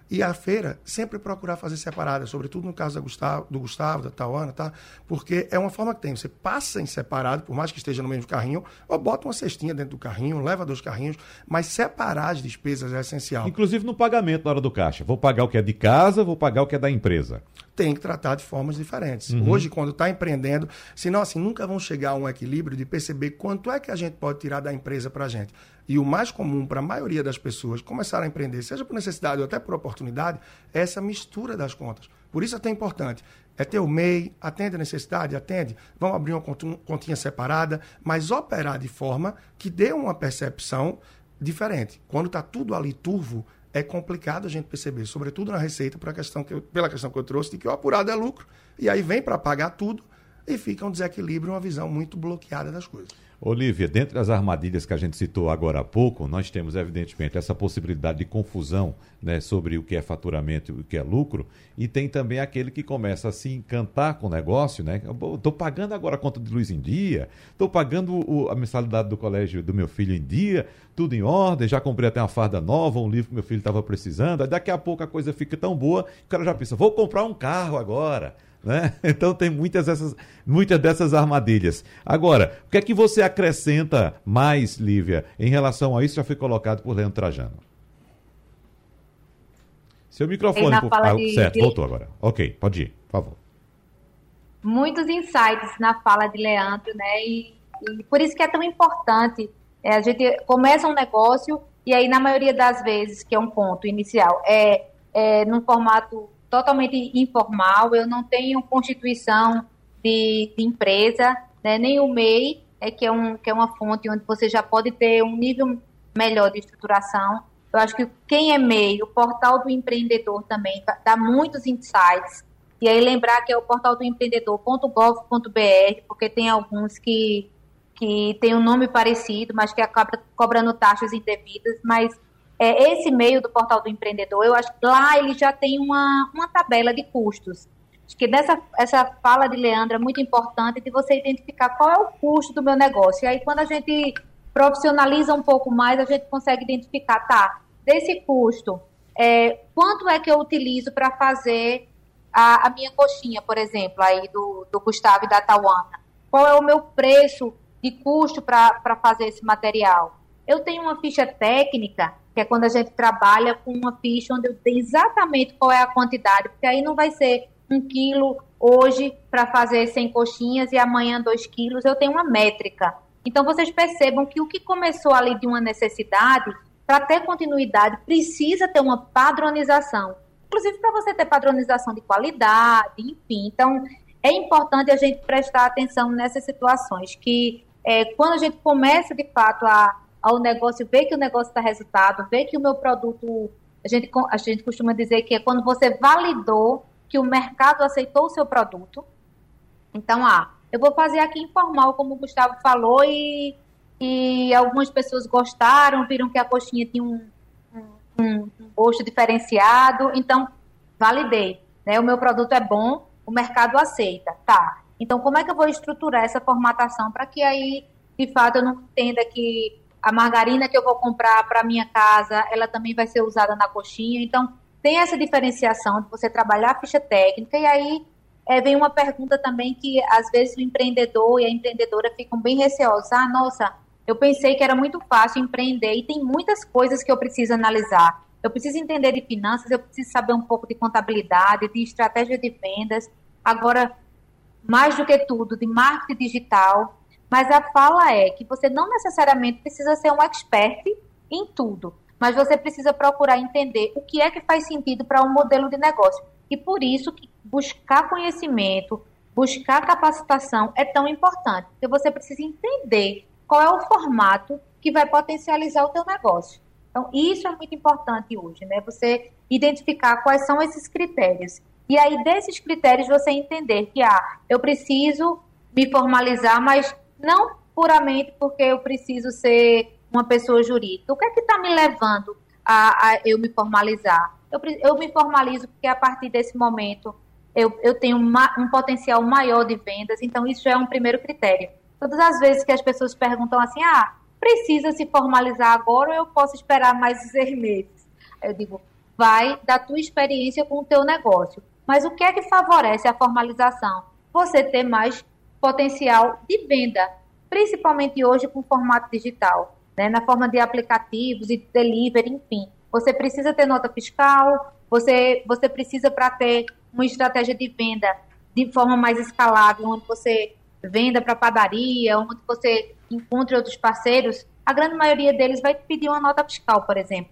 E a feira sempre procurar fazer separada, sobretudo no caso Gustavo, do Gustavo, da Tauana, tá? Porque é uma forma que tem. Você passa em separado, por mais que esteja no mesmo carrinho, ou bota uma cestinha dentro do carrinho, leva dois carrinhos, mas separar as despesas é essencial. Inclusive no pagamento na hora do caixa. Vou pagar o que é de casa, vou pagar o que é da empresa tem que tratar de formas diferentes. Uhum. Hoje, quando está empreendendo, senão assim, nunca vão chegar a um equilíbrio de perceber quanto é que a gente pode tirar da empresa para a gente. E o mais comum para a maioria das pessoas começar a empreender, seja por necessidade ou até por oportunidade, é essa mistura das contas. Por isso é tão importante. É ter o MEI, atende a necessidade, atende. Vamos abrir uma continha separada, mas operar de forma que dê uma percepção diferente. Quando está tudo ali turvo, é complicado a gente perceber, sobretudo na receita, a questão que eu, pela questão que eu trouxe, de que o apurado é lucro, e aí vem para pagar tudo e fica um desequilíbrio, uma visão muito bloqueada das coisas. Olivia, dentre as armadilhas que a gente citou agora há pouco, nós temos, evidentemente, essa possibilidade de confusão né, sobre o que é faturamento e o que é lucro, e tem também aquele que começa a se encantar com o negócio, né? Estou pagando agora a conta de luz em dia, estou pagando o, a mensalidade do colégio do meu filho em dia, tudo em ordem, já comprei até uma farda nova, um livro que meu filho estava precisando, daqui a pouco a coisa fica tão boa, que o cara já pensa, vou comprar um carro agora. Né? Então tem muitas dessas, muitas dessas armadilhas. Agora, o que é que você acrescenta mais, Lívia, em relação a isso já foi colocado por Leandro Trajano? Seu microfone, por... ah, de, certo, voltou agora. Ok, pode ir, por favor. Muitos insights na fala de Leandro, né? E, e por isso que é tão importante. É, a gente começa um negócio e aí, na maioria das vezes, que é um ponto inicial, é, é num formato totalmente informal, eu não tenho constituição de, de empresa, né, nem o MEI, é, que, é um, que é uma fonte onde você já pode ter um nível melhor de estruturação. Eu acho que quem é MEI, o portal do empreendedor também dá muitos insights. E aí lembrar que é o portal do empreendedor.gov.br, porque tem alguns que, que tem um nome parecido, mas que acaba cobrando taxas indevidas, mas é, esse meio do portal do empreendedor, eu acho que lá ele já tem uma, uma tabela de custos. Acho que dessa essa fala de Leandra é muito importante de você identificar qual é o custo do meu negócio. E aí, quando a gente profissionaliza um pouco mais, a gente consegue identificar, tá, desse custo, é, quanto é que eu utilizo para fazer a, a, minha coxinha, por exemplo, aí do, do Gustavo e da Tawana? Qual é o meu preço de custo para fazer esse material? Eu tenho uma ficha técnica que é quando a gente trabalha com uma ficha onde eu tenho exatamente qual é a quantidade, porque aí não vai ser um quilo hoje para fazer 100 coxinhas e amanhã dois quilos, eu tenho uma métrica. Então vocês percebam que o que começou ali de uma necessidade, para ter continuidade, precisa ter uma padronização. Inclusive para você ter padronização de qualidade, enfim. Então é importante a gente prestar atenção nessas situações, que é, quando a gente começa de fato a ao negócio, ver que o negócio está resultado, ver que o meu produto, a gente, a gente costuma dizer que é quando você validou que o mercado aceitou o seu produto. Então, ah, eu vou fazer aqui informal, como o Gustavo falou, e, e algumas pessoas gostaram, viram que a coxinha tinha um, um, um gosto diferenciado, então validei. Né? O meu produto é bom, o mercado aceita. Tá. Então, como é que eu vou estruturar essa formatação para que aí de fato eu não entenda que a margarina que eu vou comprar para minha casa, ela também vai ser usada na coxinha. Então, tem essa diferenciação de você trabalhar a ficha técnica e aí é, vem uma pergunta também que às vezes o empreendedor e a empreendedora ficam bem receosos. Ah, nossa, eu pensei que era muito fácil empreender e tem muitas coisas que eu preciso analisar. Eu preciso entender de finanças, eu preciso saber um pouco de contabilidade, de estratégia de vendas. Agora, mais do que tudo, de marketing digital. Mas a fala é que você não necessariamente precisa ser um expert em tudo, mas você precisa procurar entender o que é que faz sentido para um modelo de negócio. E por isso que buscar conhecimento, buscar capacitação é tão importante, porque você precisa entender qual é o formato que vai potencializar o teu negócio. Então, isso é muito importante hoje, né? Você identificar quais são esses critérios. E aí, desses critérios, você entender que, ah, eu preciso me formalizar, mas não puramente porque eu preciso ser uma pessoa jurídica. O que é que está me levando a, a, eu me formalizar? Eu, eu me formalizo porque, a partir desse momento, eu, eu tenho uma, um potencial maior de vendas, então isso é um primeiro critério. Todas as vezes que as pessoas perguntam assim, ah, precisa se formalizar agora ou eu posso esperar mais seis meses? Eu digo, vai da tua experiência com o teu negócio. Mas o que é que favorece a formalização? Você ter mais potencial de venda, principalmente hoje com formato digital, né, na forma de aplicativos e delivery, enfim. Você precisa ter nota fiscal, você, você precisa para ter uma estratégia de venda de forma mais escalável, onde você venda para padaria, onde você encontre outros parceiros, a grande maioria deles vai pedir uma nota fiscal, por exemplo.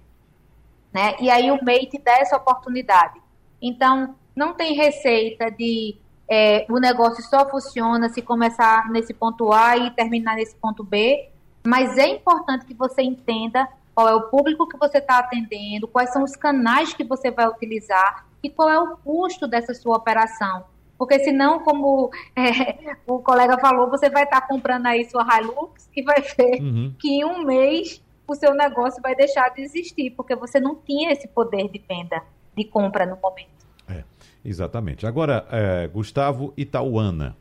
Né? E aí o MEI te dá essa oportunidade. Então, não tem receita de é, o negócio só funciona se começar nesse ponto A e terminar nesse ponto B, mas é importante que você entenda qual é o público que você está atendendo, quais são os canais que você vai utilizar e qual é o custo dessa sua operação. Porque senão, como é, o colega falou, você vai estar tá comprando aí sua Hilux e vai ver uhum. que em um mês o seu negócio vai deixar de existir, porque você não tinha esse poder de venda, de compra no momento. É, exatamente. Agora, é, Gustavo Itauana,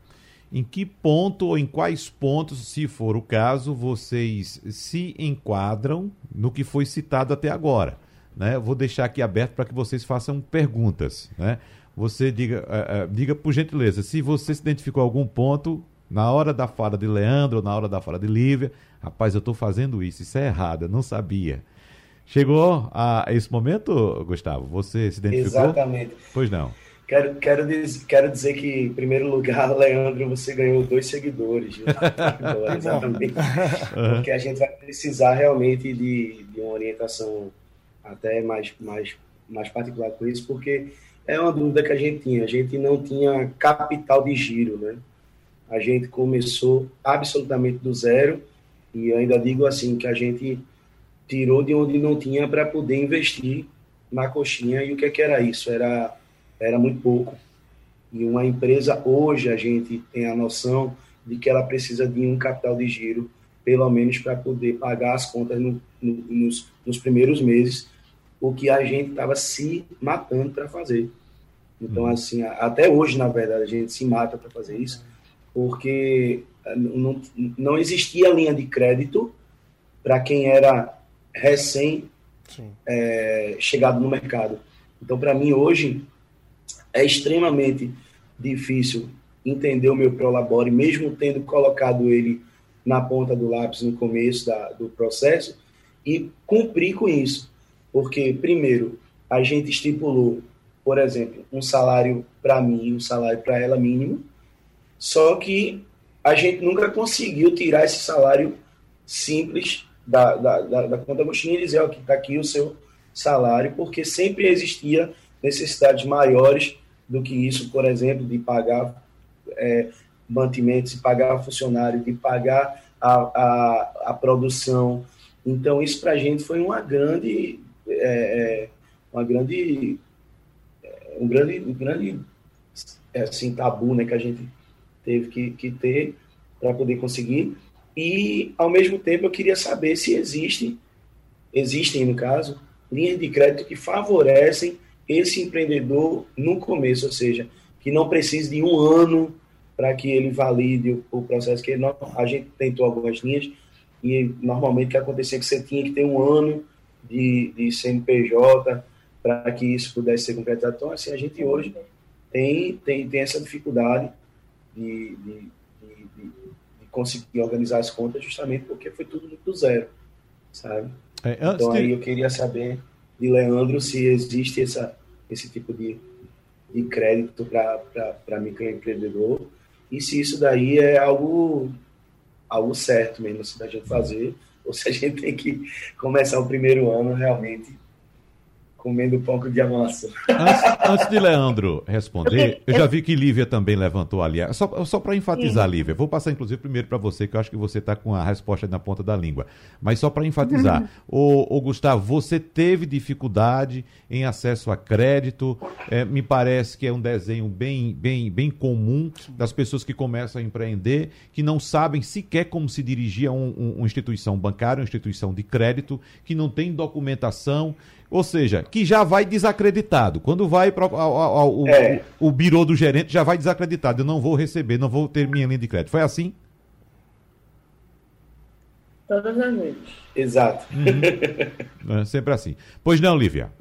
em que ponto ou em quais pontos, se for o caso, vocês se enquadram no que foi citado até agora? Né? Vou deixar aqui aberto para que vocês façam perguntas. Né? você diga, uh, uh, diga por gentileza, se você se identificou algum ponto na hora da fala de Leandro ou na hora da fala de Lívia, rapaz, eu estou fazendo isso, isso é errado, eu não sabia. Chegou a esse momento, Gustavo? Você se identificou? Exatamente. Pois não. Quero, quero, diz, quero dizer que, em primeiro lugar, Leandro, você ganhou dois seguidores. exatamente. Porque a gente vai precisar realmente de, de uma orientação até mais, mais, mais particular com isso, porque é uma dúvida que a gente tinha. A gente não tinha capital de giro, né? A gente começou absolutamente do zero e ainda digo assim que a gente tirou de onde não tinha para poder investir na coxinha e o que, é que era isso? Era era muito pouco. E uma empresa hoje a gente tem a noção de que ela precisa de um capital de giro pelo menos para poder pagar as contas no, no, nos, nos primeiros meses o que a gente estava se matando para fazer. Então, uhum. assim, até hoje, na verdade, a gente se mata para fazer isso, porque eh, não, não existia linha de crédito para quem era recém é, chegado no mercado. Então, para mim, hoje, é extremamente difícil entender o meu Prolabore, mesmo tendo colocado ele na ponta do lápis no começo da, do processo, e cumprir com isso. Porque, primeiro, a gente estipulou, por exemplo, um salário para mim, um salário para ela mínimo, só que a gente nunca conseguiu tirar esse salário simples da, da, da, da conta coxinha e dizer, ó, que está aqui o seu salário, porque sempre existia necessidades maiores do que isso, por exemplo, de pagar é, mantimentos, de pagar funcionário, de pagar a, a, a produção. Então, isso para a gente foi uma grande é, é, uma grande, é, um grande, um grande é, assim, tabu né, que a gente teve que, que ter para poder conseguir. E, ao mesmo tempo, eu queria saber se existe, existem, no caso, linhas de crédito que favorecem esse empreendedor no começo, ou seja, que não precise de um ano para que ele valide o, o processo que a gente tentou algumas linhas e normalmente o que acontecia é que você tinha que ter um ano de, de CNPJ para que isso pudesse ser concretado. Então, assim, a gente hoje tem, tem, tem essa dificuldade de, de, de, de conseguir organizar as contas justamente porque foi tudo do zero, sabe? É, então, aí eu queria saber de Leandro se existe essa, esse tipo de, de crédito para microempreendedor e se isso daí é algo, algo certo mesmo assim, da gente fazer ou se a gente tem que começar o primeiro ano realmente comendo pão com diamante. Antes, antes de Leandro responder, eu já vi que Lívia também levantou ali. Só, só para enfatizar, Lívia, vou passar inclusive primeiro para você, que eu acho que você está com a resposta na ponta da língua. Mas só para enfatizar, o, o, Gustavo, você teve dificuldade em acesso a crédito? É, me parece que é um desenho bem, bem, bem comum das pessoas que começam a empreender, que não sabem sequer como se dirigir a um, um, uma instituição bancária, uma instituição de crédito, que não tem documentação ou seja, que já vai desacreditado. Quando vai para o, é. o, o birô do gerente, já vai desacreditado. Eu não vou receber, não vou ter minha linha de crédito. Foi assim? Todas as vezes. Exato. Uhum. É sempre assim. Pois não, Lívia.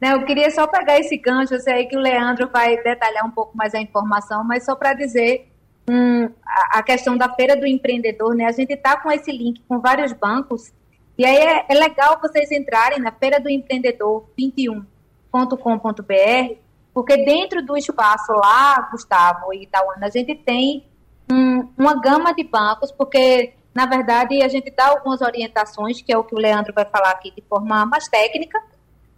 Não, eu queria só pegar esse gancho, eu sei que o Leandro vai detalhar um pouco mais a informação, mas só para dizer hum, a, a questão da feira do empreendedor, né? A gente está com esse link com vários bancos e aí é, é legal vocês entrarem na Feira do Empreendedor 21.com.br, porque dentro do espaço lá, Gustavo e Itaúna, a gente tem um, uma gama de bancos, porque, na verdade, a gente dá algumas orientações, que é o que o Leandro vai falar aqui de forma mais técnica,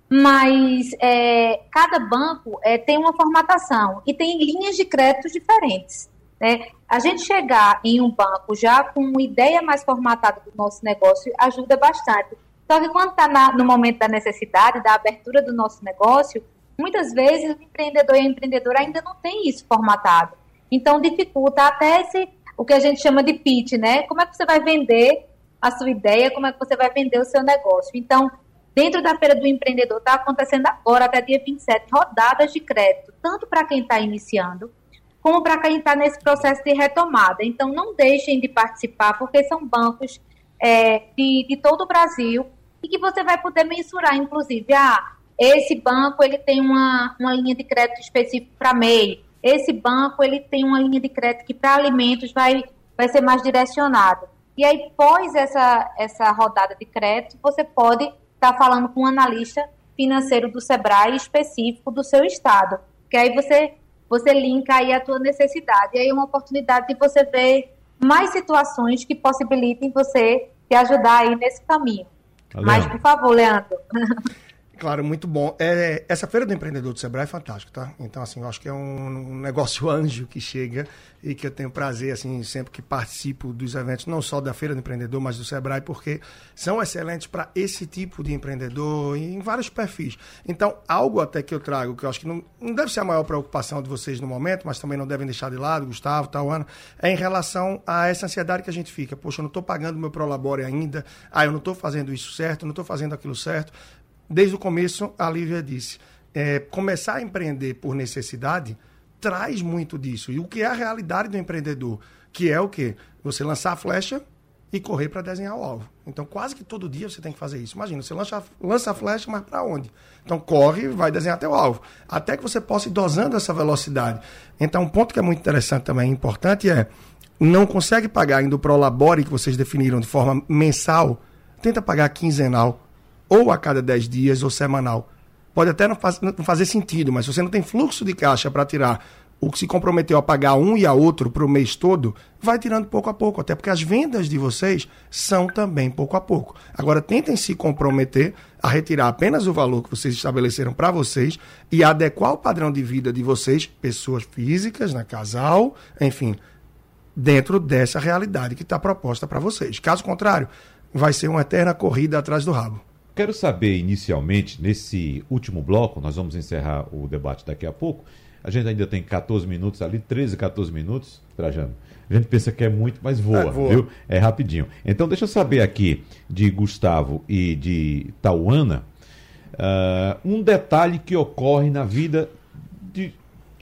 mas é, cada banco é, tem uma formatação e tem linhas de créditos diferentes. Né? A gente chegar em um banco já com uma ideia mais formatada do nosso negócio ajuda bastante. Só que quando está no momento da necessidade, da abertura do nosso negócio, muitas vezes o empreendedor e a empreendedora ainda não tem isso formatado. Então dificulta até esse, o que a gente chama de pitch, né? Como é que você vai vender a sua ideia, como é que você vai vender o seu negócio. Então, dentro da Feira do Empreendedor, está acontecendo agora, até dia 27, rodadas de crédito, tanto para quem está iniciando, como para quem está nesse processo de retomada. Então, não deixem de participar, porque são bancos é, de, de todo o Brasil e que você vai poder mensurar, inclusive, ah, esse banco ele tem uma, uma linha de crédito específica para MEI, esse banco ele tem uma linha de crédito que para alimentos vai, vai ser mais direcionado. E aí, pós essa, essa rodada de crédito, você pode estar tá falando com um analista financeiro do Sebrae específico do seu estado, que aí você você linka aí a tua necessidade. E aí é uma oportunidade de você ver mais situações que possibilitem você te ajudar aí nesse caminho. Tá Mas, por favor, Leandro. Claro, muito bom. É, essa Feira do Empreendedor do Sebrae é fantástico, tá? Então, assim, eu acho que é um, negócio anjo que chega e que eu tenho prazer, assim, sempre que participo dos eventos, não só da Feira do Empreendedor, mas do Sebrae, porque são excelentes para esse tipo de empreendedor em vários perfis. Então, algo até que eu trago, que eu acho que não, não deve ser a maior preocupação de vocês no momento, mas também não devem deixar de lado, Gustavo, Tauana, é em relação a essa ansiedade que a gente fica. Poxa, eu não estou pagando meu Prolabore ainda, ah, eu não estou fazendo isso certo, não estou fazendo aquilo certo desde o começo, a Lívia disse, é, começar a empreender por necessidade traz muito disso. E o que é a realidade do empreendedor? Que é o quê? Você lançar a flecha e correr para desenhar o alvo. Então, quase que todo dia você tem que fazer isso. Imagina, você lança, lança a flecha, mas para onde? Então, corre e vai desenhar até o alvo. Até que você possa ir dosando essa velocidade. Então, um ponto que é muito interessante também, importante, é não consegue pagar ainda o Prolabore que vocês definiram de forma mensal, tenta pagar quinzenal ou a cada 10 dias ou semanal. Pode até não, faz, não fazer sentido, mas se você não tem fluxo de caixa para tirar o que se comprometeu a pagar um e a outro para o mês todo, vai tirando pouco a pouco, até porque as vendas de vocês são também pouco a pouco. Agora, tentem se comprometer a retirar apenas o valor que vocês estabeleceram para vocês e adequar o padrão de vida de vocês, pessoas físicas, né, casal, enfim, dentro dessa realidade que está proposta para vocês. Caso contrário, vai ser uma eterna corrida atrás do rabo. Quero saber inicialmente, nesse último bloco, nós vamos encerrar o debate daqui a pouco. A gente ainda tem 14 minutos ali, 13, 14 minutos, Trajano. A gente pensa que é muito, mas voa, é, voa. viu? É rapidinho. Então, deixa eu saber aqui de Gustavo e de Tauana uh, um detalhe que ocorre na vida de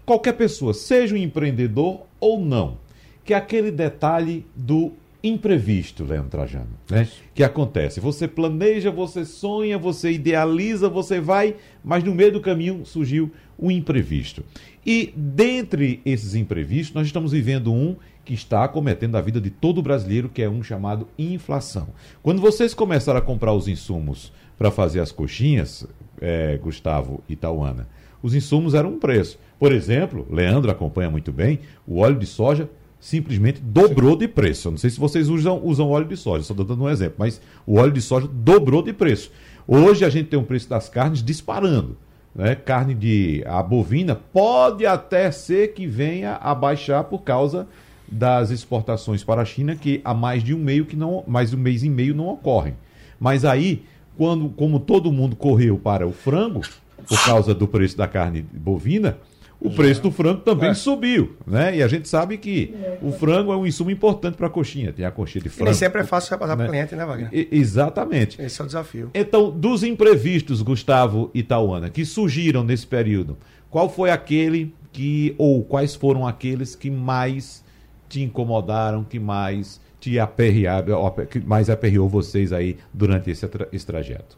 qualquer pessoa, seja um empreendedor ou não, que é aquele detalhe do imprevisto, Leandro Trajano, né? Que acontece. Você planeja, você sonha, você idealiza, você vai, mas no meio do caminho surgiu um imprevisto. E dentre esses imprevistos, nós estamos vivendo um que está acometendo a vida de todo brasileiro, que é um chamado inflação. Quando vocês começaram a comprar os insumos para fazer as coxinhas, é, Gustavo e Tauana, os insumos eram um preço. Por exemplo, Leandro acompanha muito bem, o óleo de soja simplesmente dobrou de preço. Eu não sei se vocês usam, usam óleo de soja, só dando um exemplo, mas o óleo de soja dobrou de preço. Hoje a gente tem um preço das carnes disparando. Né? Carne de a bovina pode até ser que venha a baixar por causa das exportações para a China, que há mais de um meio que não, mais de um mês e meio não ocorrem. Mas aí, quando, como todo mundo correu para o frango, por causa do preço da carne bovina, o preço do frango também é. subiu, né? E a gente sabe que o frango é um insumo importante para a coxinha. Tem a coxinha de frango. E nem sempre é fácil repassar né? para o cliente, né, Wagner? E, exatamente. Esse é o desafio. Então, dos imprevistos, Gustavo e Tauana, que surgiram nesse período, qual foi aquele que, ou quais foram aqueles que mais te incomodaram, que mais te aperrearam, que mais aperreou vocês aí durante esse, esse trajeto?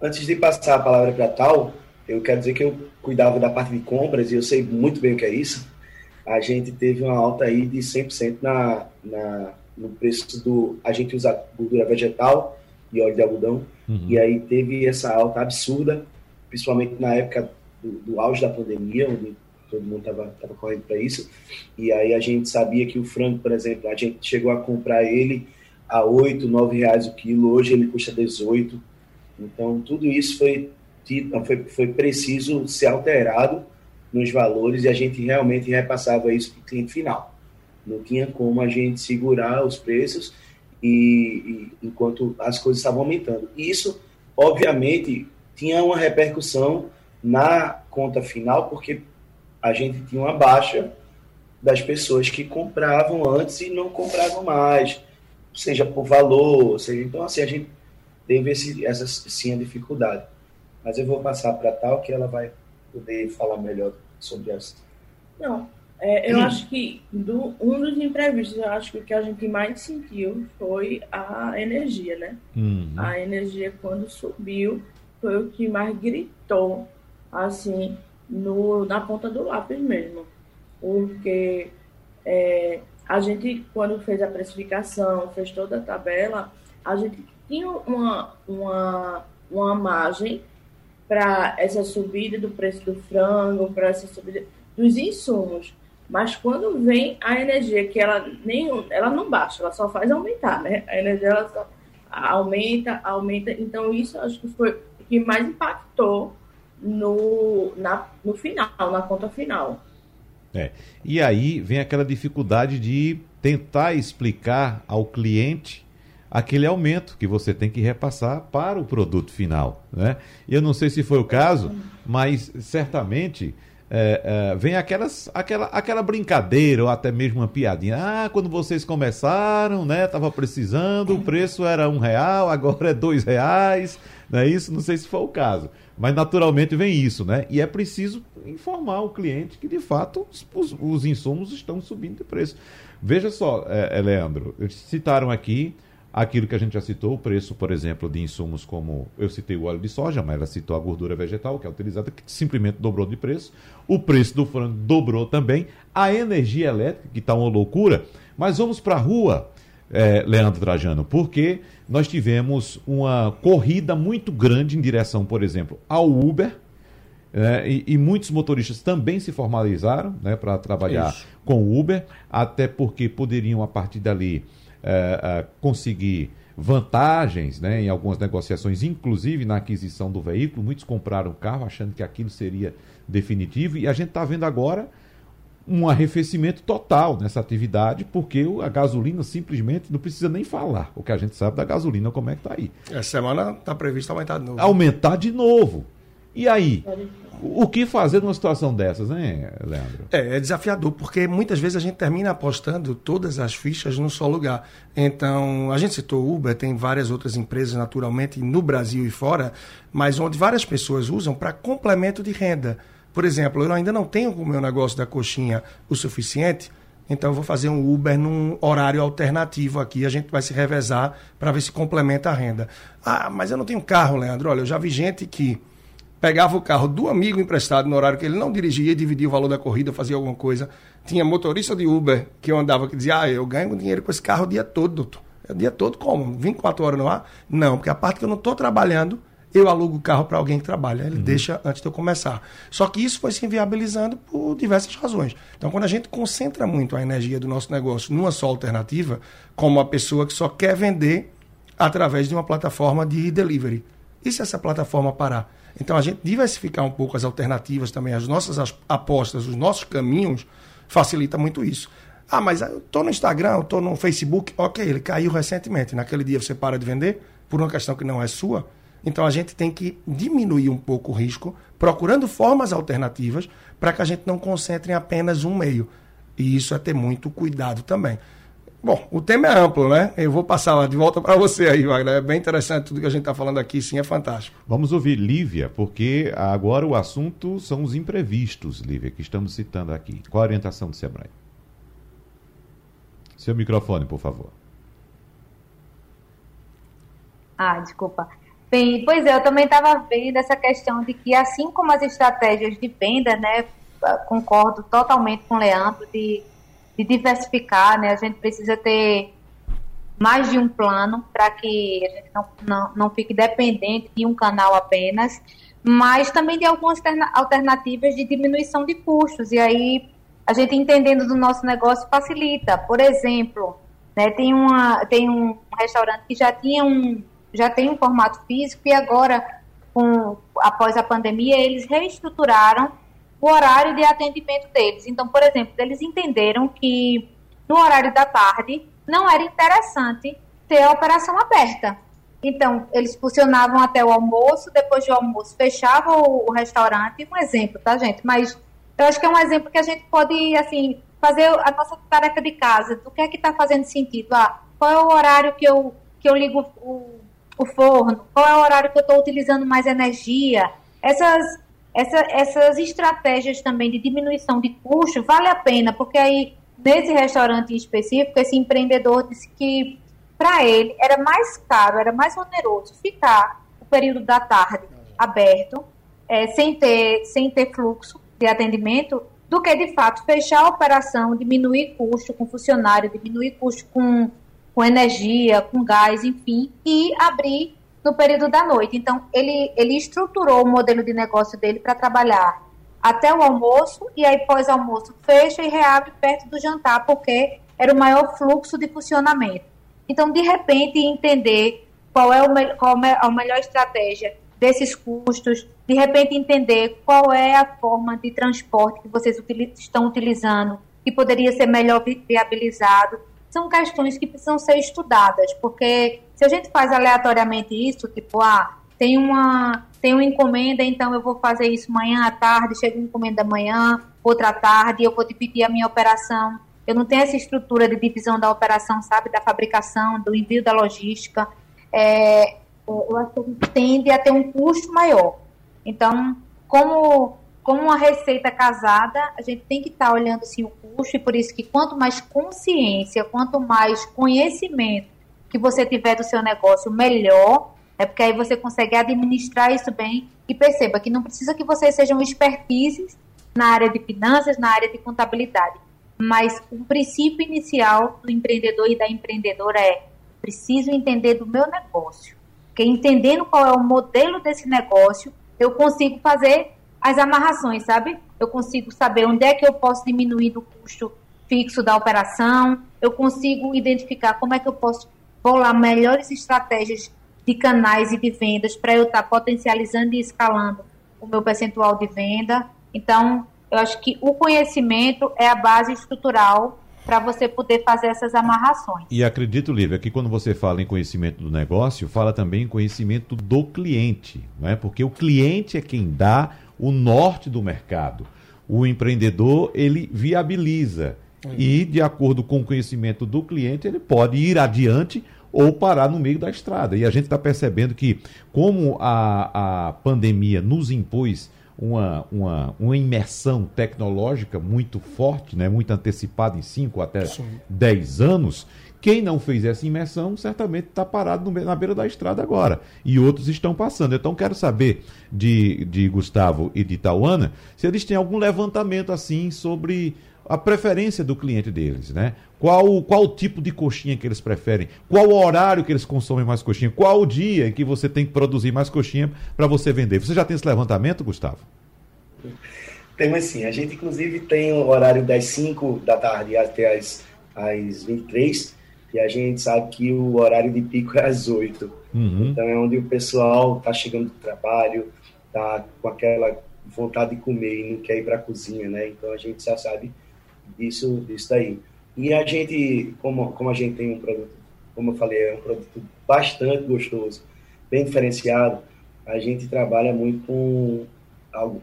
Antes de passar a palavra para Tal, eu quero dizer que eu cuidava da parte de compras e eu sei muito bem o que é isso. A gente teve uma alta aí de 100% na, na, no preço do. A gente usa gordura vegetal e óleo de algodão, uhum. e aí teve essa alta absurda, principalmente na época do, do auge da pandemia, onde todo mundo estava correndo para isso. E aí a gente sabia que o frango, por exemplo, a gente chegou a comprar ele a 8, 9 reais o quilo, hoje ele custa 18. Então, tudo isso foi, foi, foi preciso ser alterado nos valores e a gente realmente repassava isso para o cliente final. Não tinha como a gente segurar os preços e, e enquanto as coisas estavam aumentando. Isso, obviamente, tinha uma repercussão na conta final, porque a gente tinha uma baixa das pessoas que compravam antes e não compravam mais, seja por valor, seja então assim a gente teve esse, essa sim a dificuldade. Mas eu vou passar para tal que ela vai poder falar melhor sobre essa. Não, é, eu hum. acho que do, um dos imprevistos, eu acho que o que a gente mais sentiu foi a energia, né? Uhum. A energia quando subiu foi o que mais gritou, assim, no, na ponta do lápis mesmo. Porque é, a gente, quando fez a precificação, fez toda a tabela, a gente tinha uma, uma, uma margem para essa subida do preço do frango, para essa subida dos insumos. Mas quando vem a energia, que ela nem ela não baixa, ela só faz aumentar, né? A energia ela só aumenta, aumenta. Então isso acho que foi o que mais impactou no, na, no final, na conta final. É. E aí vem aquela dificuldade de tentar explicar ao cliente aquele aumento que você tem que repassar para o produto final. Né? Eu não sei se foi o caso, mas certamente é, é, vem aquelas, aquela, aquela brincadeira ou até mesmo uma piadinha. Ah, quando vocês começaram, né? Tava precisando, o preço era um real, agora é dois reais, não é isso? Não sei se foi o caso. Mas naturalmente vem isso, né? E é preciso informar o cliente que de fato os, os insumos estão subindo de preço. Veja só, é, é, Leandro, citaram aqui aquilo que a gente já citou, o preço, por exemplo, de insumos como eu citei o óleo de soja, mas ela citou a gordura vegetal, que é utilizada, que simplesmente dobrou de preço. O preço do frango dobrou também. A energia elétrica, que está uma loucura. Mas vamos para a rua, é, Leandro Trajano, porque nós tivemos uma corrida muito grande em direção, por exemplo, ao Uber. É, e, e, muitos motoristas também se formalizaram né, para trabalhar Isso. com o Uber, até porque poderiam, a partir dali, é, conseguir vantagens né, em algumas negociações, inclusive na aquisição do veículo. Muitos compraram o carro achando que aquilo seria definitivo, e a gente está vendo agora um arrefecimento total nessa atividade, porque a gasolina simplesmente não precisa nem falar. O que a gente sabe da gasolina, como é que está aí. Essa semana está previsto aumentar de novo. Aumentar de novo. E aí? O que fazer numa situação dessas, hein, Leandro? É, é desafiador, porque muitas vezes a gente termina apostando todas as fichas num só lugar. Então, a gente citou Uber, tem várias outras empresas, naturalmente, no Brasil e fora, mas onde várias pessoas usam para complemento de renda Por exemplo, eu ainda não tenho o meu negócio da coxinha o suficiente, então eu vou fazer um Uber num horário alternativo aqui, a gente vai se revezar para ver se complementa a renda. Ah, mas eu não tenho carro, Leandro. Olha, eu já vi gente que pegava o carro do amigo emprestado no horário que ele não dirigia, dividia o valor da corrida, fazia alguma coisa. Tinha motorista de Uber que eu andava que dizia: "Ah, eu ganho dinheiro com esse carro o dia todo, doutor". É o dia todo como? 24 horas no ar? Não, porque a parte que eu não estou trabalhando, eu alugo o carro para alguém que trabalha. Ele uhum. deixa antes de eu começar. Só que isso foi se inviabilizando por diversas razões. Então, quando a gente concentra muito a energia do nosso negócio numa só alternativa, como uma pessoa que só quer vender através de uma plataforma de delivery. E se essa plataforma parar? Então, a gente diversificar um pouco as alternativas também, as nossas apostas, os nossos caminhos, facilita muito isso. Ah, mas eu tô no Instagram, eu tô no Facebook. Ok, ele caiu recentemente. Naquele dia você para de vender por uma questão que não é sua. Então a gente tem que diminuir um pouco o risco, procurando formas alternativas para que a gente não concentre em apenas um meio. E isso é ter muito cuidado também. Bom, o tema é amplo, né? Eu vou passar de volta para você aí, Wagner. É bem interessante tudo que a gente está falando aqui, sim, é fantástico. Vamos ouvir Lívia, porque agora o assunto são os imprevistos, Lívia, que estamos citando aqui. Qual a orientação do Sebrae? Seu microfone, por favor. Ah, desculpa. Bem, pois é, eu também estava vendo essa questão de que, assim como as estratégias de venda, né, concordo totalmente com o Leandro, de de diversificar, né? A gente precisa ter mais de um plano para que a gente não, não, não fique dependente de um canal apenas, mas também de algumas alternativas de diminuição de custos. E aí a gente entendendo do nosso negócio facilita. Por exemplo, né, tem, uma, tem um restaurante que já tinha um já tem um formato físico e agora com, após a pandemia eles reestruturaram o horário de atendimento deles. Então, por exemplo, eles entenderam que no horário da tarde não era interessante ter a operação aberta. Então, eles funcionavam até o almoço, depois do almoço fechava o, o restaurante. Um exemplo, tá, gente? Mas eu acho que é um exemplo que a gente pode, assim, fazer a nossa tarefa de casa. Do que é que está fazendo sentido? Ah, qual é o horário que eu, que eu ligo o, o forno? Qual é o horário que eu estou utilizando mais energia? Essas essa, essas estratégias também de diminuição de custo vale a pena, porque aí, nesse restaurante em específico, esse empreendedor disse que para ele era mais caro, era mais oneroso ficar o período da tarde aberto, é, sem, ter, sem ter fluxo de atendimento, do que de fato fechar a operação, diminuir custo com funcionário, diminuir custo com, com energia, com gás, enfim, e abrir no período da noite. Então, ele, ele estruturou o modelo de negócio dele para trabalhar até o almoço e aí pós-almoço fecha e reabre perto do jantar, porque era o maior fluxo de funcionamento. Então, de repente, entender qual é, o, qual é a melhor estratégia desses custos, de repente entender qual é a forma de transporte que vocês estão utilizando, que poderia ser melhor viabilizado, são questões que precisam ser estudadas, porque se a gente faz aleatoriamente isso, tipo, ah, tem uma, tem uma encomenda, então eu vou fazer isso manhã à tarde, chega uma encomenda amanhã, outra tarde, eu vou dividir a minha operação. Eu não tenho essa estrutura de divisão da operação, sabe, da fabricação, do envio da logística. É, eu acho que tende a ter um custo maior. Então, como como uma receita casada, a gente tem que estar tá olhando sim o custo, e por isso que quanto mais consciência, quanto mais conhecimento que você tiver do seu negócio, melhor, é porque aí você consegue administrar isso bem e perceba que não precisa que vocês sejam expertises na área de finanças, na área de contabilidade, mas o princípio inicial do empreendedor e da empreendedora é preciso entender do meu negócio, porque entendendo qual é o modelo desse negócio, eu consigo fazer as amarrações, sabe? Eu consigo saber onde é que eu posso diminuir do custo fixo da operação, eu consigo identificar como é que eu posso bolar melhores estratégias de canais e de vendas para eu estar tá potencializando e escalando o meu percentual de venda. Então, eu acho que o conhecimento é a base estrutural para você poder fazer essas amarrações. E acredito, Lívia, que quando você fala em conhecimento do negócio, fala também em conhecimento do cliente, não é? Porque o cliente é quem dá o norte do mercado. O empreendedor, ele viabiliza. E, de acordo com o conhecimento do cliente, ele pode ir adiante ou parar no meio da estrada. E a gente está percebendo que, como a, a pandemia nos impôs uma, uma, uma imersão tecnológica muito forte, né? muito antecipada em 5 até 10 anos. Quem não fez essa imersão certamente está parado no, na beira da estrada agora. E outros estão passando. Então quero saber de, de Gustavo e de Tauana se eles têm algum levantamento assim sobre a preferência do cliente deles, né? Qual, qual o tipo de coxinha que eles preferem? Qual o horário que eles consomem mais coxinha? Qual o dia que você tem que produzir mais coxinha para você vender? Você já tem esse levantamento, Gustavo? Temos sim. A gente, inclusive, tem o horário das 5 da tarde até as, as 23 e a gente sabe que o horário de pico é às 8. Uhum. Então é onde o pessoal está chegando do trabalho, está com aquela vontade de comer e não quer ir para a cozinha, né? Então a gente já sabe disso, disso daí. E a gente, como, como a gente tem um produto, como eu falei, é um produto bastante gostoso, bem diferenciado, a gente trabalha muito com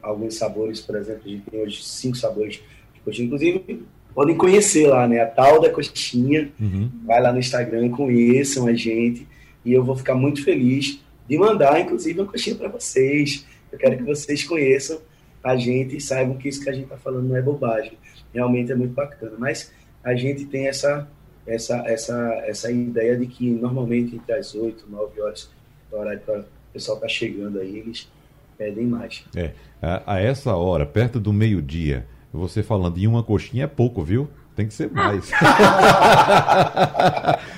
alguns sabores, por exemplo, a gente tem hoje cinco sabores de coxinha, inclusive podem conhecer lá, né, a tal da coxinha, uhum. vai lá no Instagram, conheçam a gente, e eu vou ficar muito feliz de mandar, inclusive, uma coxinha para vocês, eu quero que vocês conheçam a gente e saibam que isso que a gente está falando não é bobagem, realmente é muito bacana, mas a gente tem essa, essa, essa, essa ideia de que normalmente entre as 8, 9 horas, o horário que o pessoal está chegando aí, eles pedem mais. É, a, a essa hora, perto do meio-dia, você falando em uma coxinha é pouco, viu? Tem que ser mais.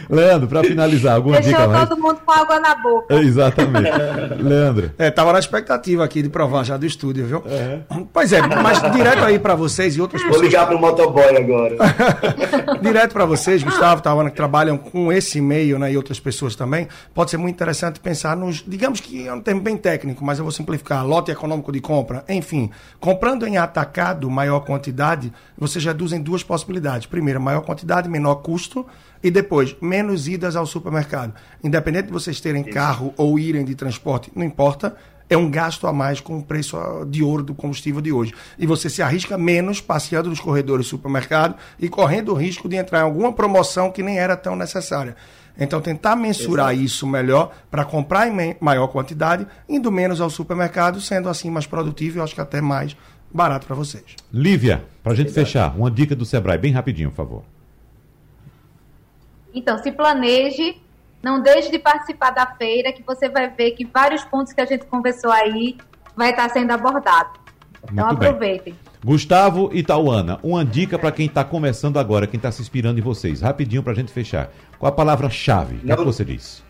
Leandro, para finalizar, alguma Deixou dica mais? todo mundo com água na boca. É, exatamente. Leandro. É, tava na expectativa aqui de provar já do estúdio, viu? É. Pois é, mas direto aí para vocês e outras pessoas. Vou ligar pro motoboy agora. direto para vocês, Gustavo, Tawana, que trabalham com esse meio, né, e outras pessoas também, pode ser muito interessante pensar nos, digamos que é um termo bem técnico, mas eu vou simplificar, lote econômico de compra, enfim, comprando em atacado maior quantidade, vocês reduzem duas possibilidades Primeiro, maior quantidade, menor custo. E depois, menos idas ao supermercado. Independente de vocês terem carro ou irem de transporte, não importa. É um gasto a mais com o preço de ouro do combustível de hoje. E você se arrisca menos passeando nos corredores do supermercado e correndo o risco de entrar em alguma promoção que nem era tão necessária. Então, tentar mensurar Exato. isso melhor para comprar em maior quantidade, indo menos ao supermercado, sendo assim mais produtivo e acho que até mais barato para vocês. Lívia, para a gente Exato. fechar, uma dica do Sebrae, bem rapidinho, por favor. Então, se planeje, não deixe de participar da feira, que você vai ver que vários pontos que a gente conversou aí vai estar sendo abordado. Então, Muito aproveitem. Bem. Gustavo e Tauana, uma dica para quem está começando agora, quem está se inspirando em vocês, rapidinho para a gente fechar. Qual a palavra-chave? O que, é que você diz?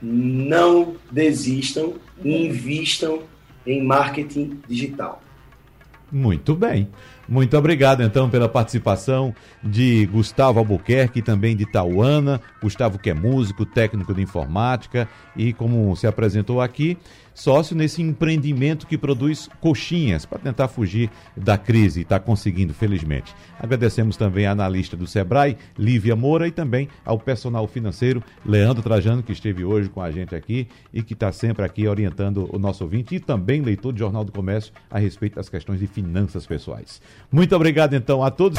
Não desistam, invistam em marketing digital. Muito bem. Muito obrigado, então, pela participação de Gustavo Albuquerque também de Tauana. Gustavo, que é músico, técnico de informática e, como se apresentou aqui, sócio nesse empreendimento que produz coxinhas para tentar fugir da crise e está conseguindo, felizmente. Agradecemos também à analista do Sebrae, Lívia Moura, e também ao personal financeiro, Leandro Trajano, que esteve hoje com a gente aqui e que está sempre aqui orientando o nosso ouvinte e também leitor do Jornal do Comércio a respeito das questões de finanças pessoais. Muito obrigado, então, a todos.